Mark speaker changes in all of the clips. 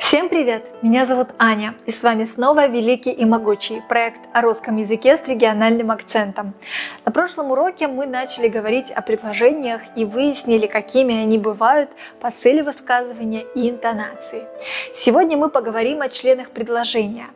Speaker 1: Всем привет! Меня зовут Аня, и с вами снова Великий и Могучий, проект о русском языке с региональным акцентом. На прошлом уроке мы начали говорить о предложениях и выяснили, какими они бывают по цели высказывания и интонации. Сегодня мы поговорим о членах предложения.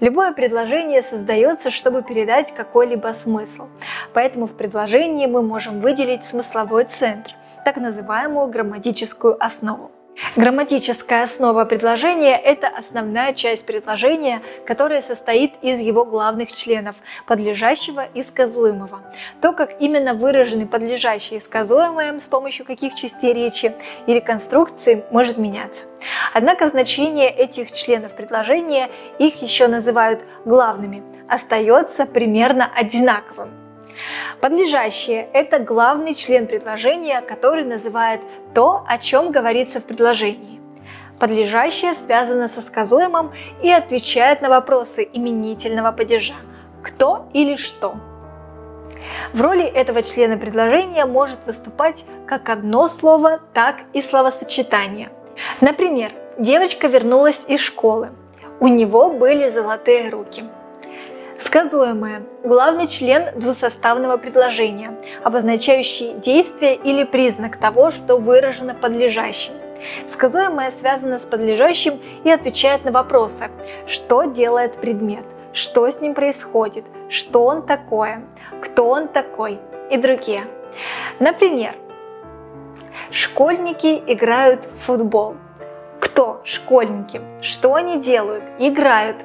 Speaker 1: Любое предложение создается, чтобы передать какой-либо смысл, поэтому в предложении мы можем выделить смысловой центр, так называемую грамматическую основу. Грамматическая основа предложения – это основная часть предложения, которая состоит из его главных членов – подлежащего и сказуемого. То, как именно выражены подлежащие и сказуемые, с помощью каких частей речи или конструкции, может меняться. Однако значение этих членов предложения, их еще называют главными, остается примерно одинаковым. Подлежащее – это главный член предложения, который называет то, о чем говорится в предложении. Подлежащее связано со сказуемым и отвечает на вопросы именительного падежа «кто» или «что». В роли этого члена предложения может выступать как одно слово, так и словосочетание. Например, девочка вернулась из школы. У него были золотые руки – Сказуемое – главный член двусоставного предложения, обозначающий действие или признак того, что выражено подлежащим. Сказуемое связано с подлежащим и отвечает на вопросы, что делает предмет, что с ним происходит, что он такое, кто он такой и другие. Например, школьники играют в футбол. Кто школьники? Что они делают? Играют.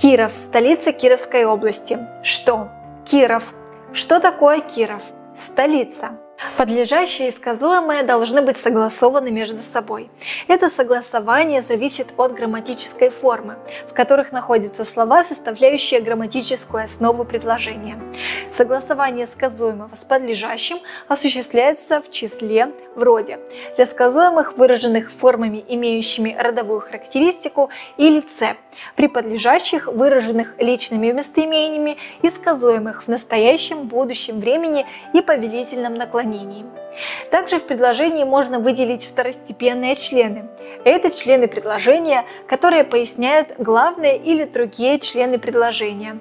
Speaker 1: Киров, столица Кировской области. Что? Киров. Что такое Киров? Столица. Подлежащее и сказуемое должны быть согласованы между собой. Это согласование зависит от грамматической формы, в которых находятся слова, составляющие грамматическую основу предложения. Согласование сказуемого с подлежащим осуществляется в числе в роде. Для сказуемых, выраженных формами, имеющими родовую характеристику или «ц», при подлежащих, выраженных личными местоимениями и сказуемых в настоящем, будущем времени и повелительном наклонении наклонений. Также в предложении можно выделить второстепенные члены. Это члены предложения, которые поясняют главные или другие члены предложения.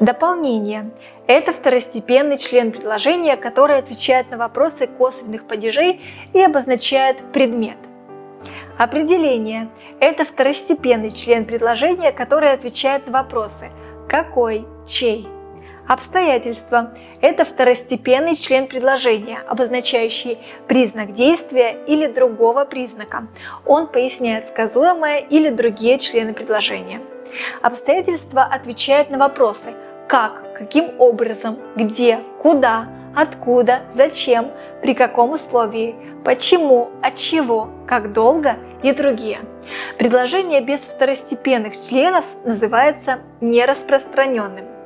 Speaker 1: Дополнение – это второстепенный член предложения, который отвечает на вопросы косвенных падежей и обозначает предмет. Определение – это второстепенный член предложения, который отвечает на вопросы «какой», «чей», Обстоятельства – это второстепенный член предложения, обозначающий признак действия или другого признака. Он поясняет сказуемое или другие члены предложения. Обстоятельства отвечают на вопросы «как», «каким образом», «где», «куда», «откуда», «зачем», «при каком условии», «почему», «от чего», «как долго» и другие. Предложение без второстепенных членов называется нераспространенным.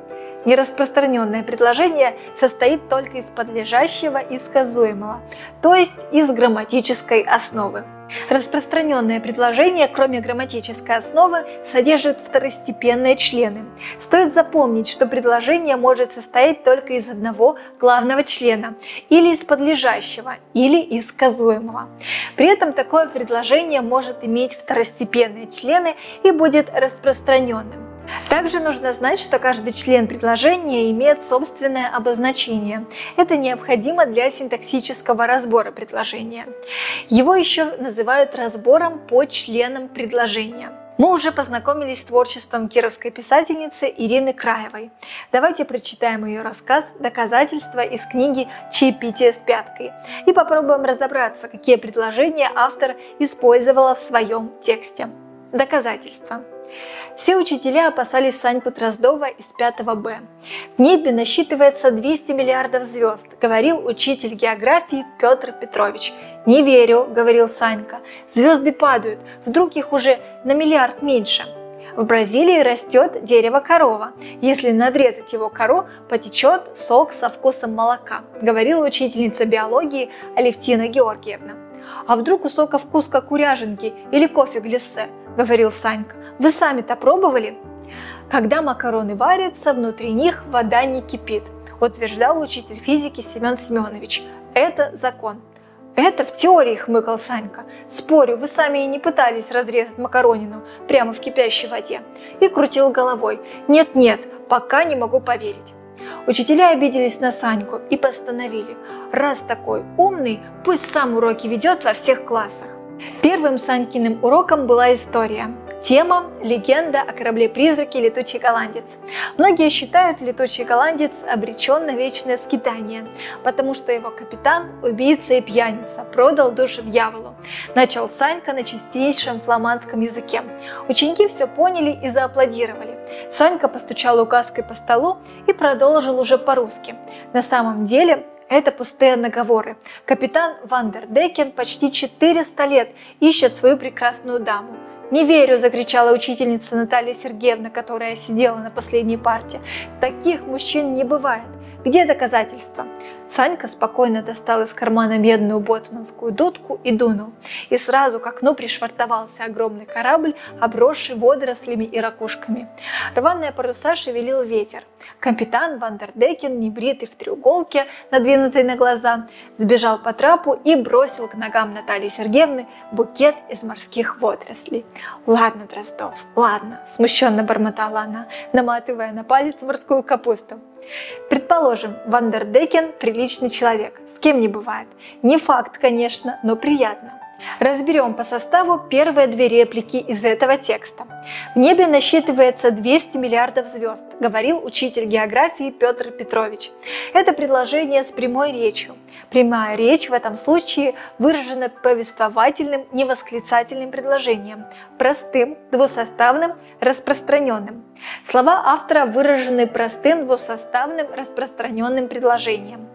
Speaker 1: Нераспространенное предложение состоит только из подлежащего и сказуемого, то есть из грамматической основы. Распространенное предложение, кроме грамматической основы, содержит второстепенные члены. Стоит запомнить, что предложение может состоять только из одного главного члена, или из подлежащего, или из сказуемого. При этом такое предложение может иметь второстепенные члены и будет распространенным. Также нужно знать, что каждый член предложения имеет собственное обозначение. Это необходимо для синтаксического разбора предложения. Его еще называют разбором по членам предложения. Мы уже познакомились с творчеством кировской писательницы Ирины Краевой. Давайте прочитаем ее рассказ «Доказательства» из книги «Чаепитие с пяткой» и попробуем разобраться, какие предложения автор использовала в своем тексте. Доказательства. Все учителя опасались Саньку Дроздова из 5 Б. В небе насчитывается 200 миллиардов звезд, говорил учитель географии Петр Петрович. «Не верю», — говорил Санька. «Звезды падают, вдруг их уже на миллиард меньше». В Бразилии растет дерево-корова. Если надрезать его кору, потечет сок со вкусом молока, говорила учительница биологии Алевтина Георгиевна. А вдруг у сока вкус как у или кофе глиссе, говорил Санька. Вы сами-то пробовали? Когда макароны варятся, внутри них вода не кипит, утверждал учитель физики Семен Семенович. Это закон. Это в теории, хмыкал Санька. Спорю, вы сами и не пытались разрезать макаронину прямо в кипящей воде. И крутил головой. Нет-нет, пока не могу поверить. Учителя обиделись на Саньку и постановили, раз такой умный, пусть сам уроки ведет во всех классах. Первым Санькиным уроком была история. Тема – легенда о корабле-призраке «Летучий голландец». Многие считают «Летучий голландец» обречен на вечное скитание, потому что его капитан – убийца и пьяница, продал душу дьяволу. Начал Санька на чистейшем фламандском языке. Ученики все поняли и зааплодировали. Санька постучал указкой по столу и продолжил уже по-русски. На самом деле это пустые наговоры. Капитан Вандердекен почти 400 лет ищет свою прекрасную даму. «Не верю!» – закричала учительница Наталья Сергеевна, которая сидела на последней парте. «Таких мужчин не бывает! Где доказательства?» Санька спокойно достал из кармана медную боцманскую дудку и дунул. И сразу к окну пришвартовался огромный корабль, обросший водорослями и ракушками. Рваные паруса шевелил ветер. Капитан Вандердекен, небритый в треуголке, надвинутой на глаза, сбежал по трапу и бросил к ногам Натальи Сергеевны букет из морских водорослей. «Ладно, Дроздов, ладно», – смущенно бормотала она, наматывая на палец морскую капусту. Предположим, Вандердекен – приличный человек, с кем не бывает. Не факт, конечно, но приятно. Разберем по составу первые две реплики из этого текста. В небе насчитывается 200 миллиардов звезд, говорил учитель географии Петр Петрович. Это предложение с прямой речью. Прямая речь в этом случае выражена повествовательным невосклицательным предложением, простым, двусоставным, распространенным. Слова автора выражены простым, двусоставным, распространенным предложением.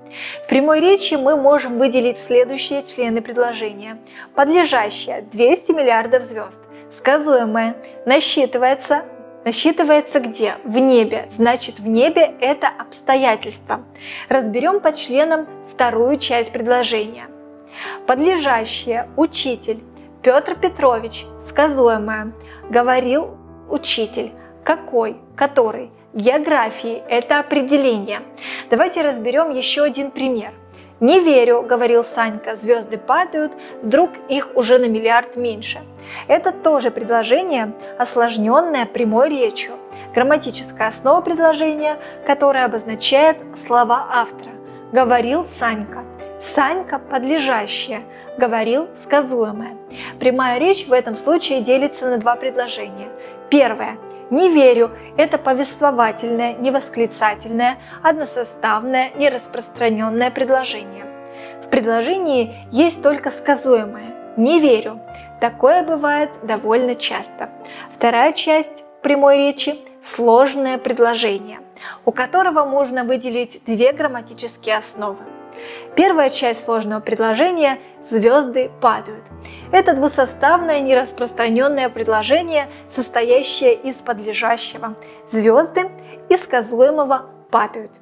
Speaker 1: В прямой речи мы можем выделить следующие члены предложения. Подлежащее – 200 миллиардов звезд. Сказуемое – насчитывается Насчитывается где? В небе. Значит, в небе это обстоятельство. Разберем по членам вторую часть предложения. Подлежащее учитель Петр Петрович, сказуемое, говорил учитель, какой, который. Географии – это определение. Давайте разберем еще один пример. «Не верю», – говорил Санька, – «звезды падают, вдруг их уже на миллиард меньше». Это тоже предложение, осложненное прямой речью. Грамматическая основа предложения, которая обозначает слова автора. «Говорил Санька». Санька – подлежащее, говорил – сказуемое. Прямая речь в этом случае делится на два предложения. Первое – не верю – это повествовательное, невосклицательное, односоставное, нераспространенное предложение. В предложении есть только сказуемое «не верю». Такое бывает довольно часто. Вторая часть прямой речи – сложное предложение, у которого можно выделить две грамматические основы. Первая часть сложного предложения – звезды падают. Это двусоставное нераспространенное предложение, состоящее из подлежащего. Звезды и сказуемого падают.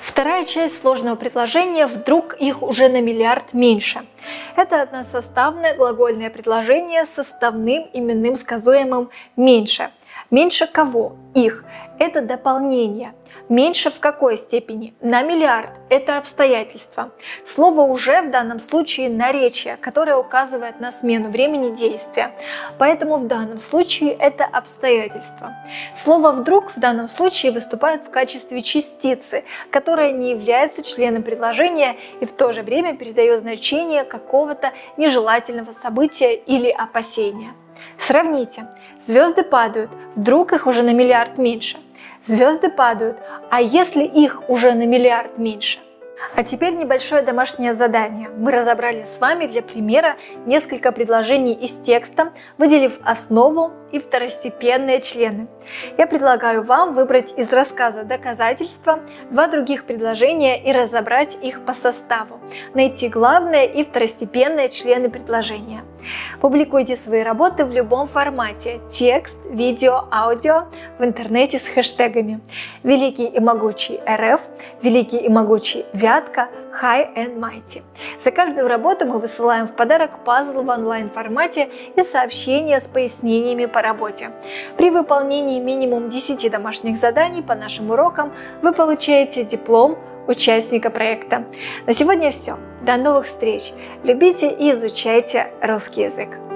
Speaker 1: Вторая часть сложного предложения «вдруг их уже на миллиард меньше». Это односоставное глагольное предложение с составным именным сказуемым «меньше». Меньше кого? Их. Это дополнение. Меньше в какой степени? На миллиард. Это обстоятельство. Слово «уже» в данном случае наречие, которое указывает на смену времени действия. Поэтому в данном случае это обстоятельство. Слово «вдруг» в данном случае выступает в качестве частицы, которая не является членом предложения и в то же время передает значение какого-то нежелательного события или опасения. Сравните. Звезды падают, вдруг их уже на миллиард меньше. Звезды падают, а если их уже на миллиард меньше? А теперь небольшое домашнее задание. Мы разобрали с вами для примера несколько предложений из текста, выделив основу и второстепенные члены. Я предлагаю вам выбрать из рассказа доказательства два других предложения и разобрать их по составу, найти главные и второстепенные члены предложения. Публикуйте свои работы в любом формате – текст, видео, аудио в интернете с хэштегами «Великий и могучий РФ», «Великий и могучий Вятка», High and Mighty. За каждую работу мы высылаем в подарок пазл в онлайн-формате и сообщения с пояснениями по работе. При выполнении минимум 10 домашних заданий по нашим урокам вы получаете диплом участника проекта. На сегодня все. До новых встреч! Любите и изучайте русский язык!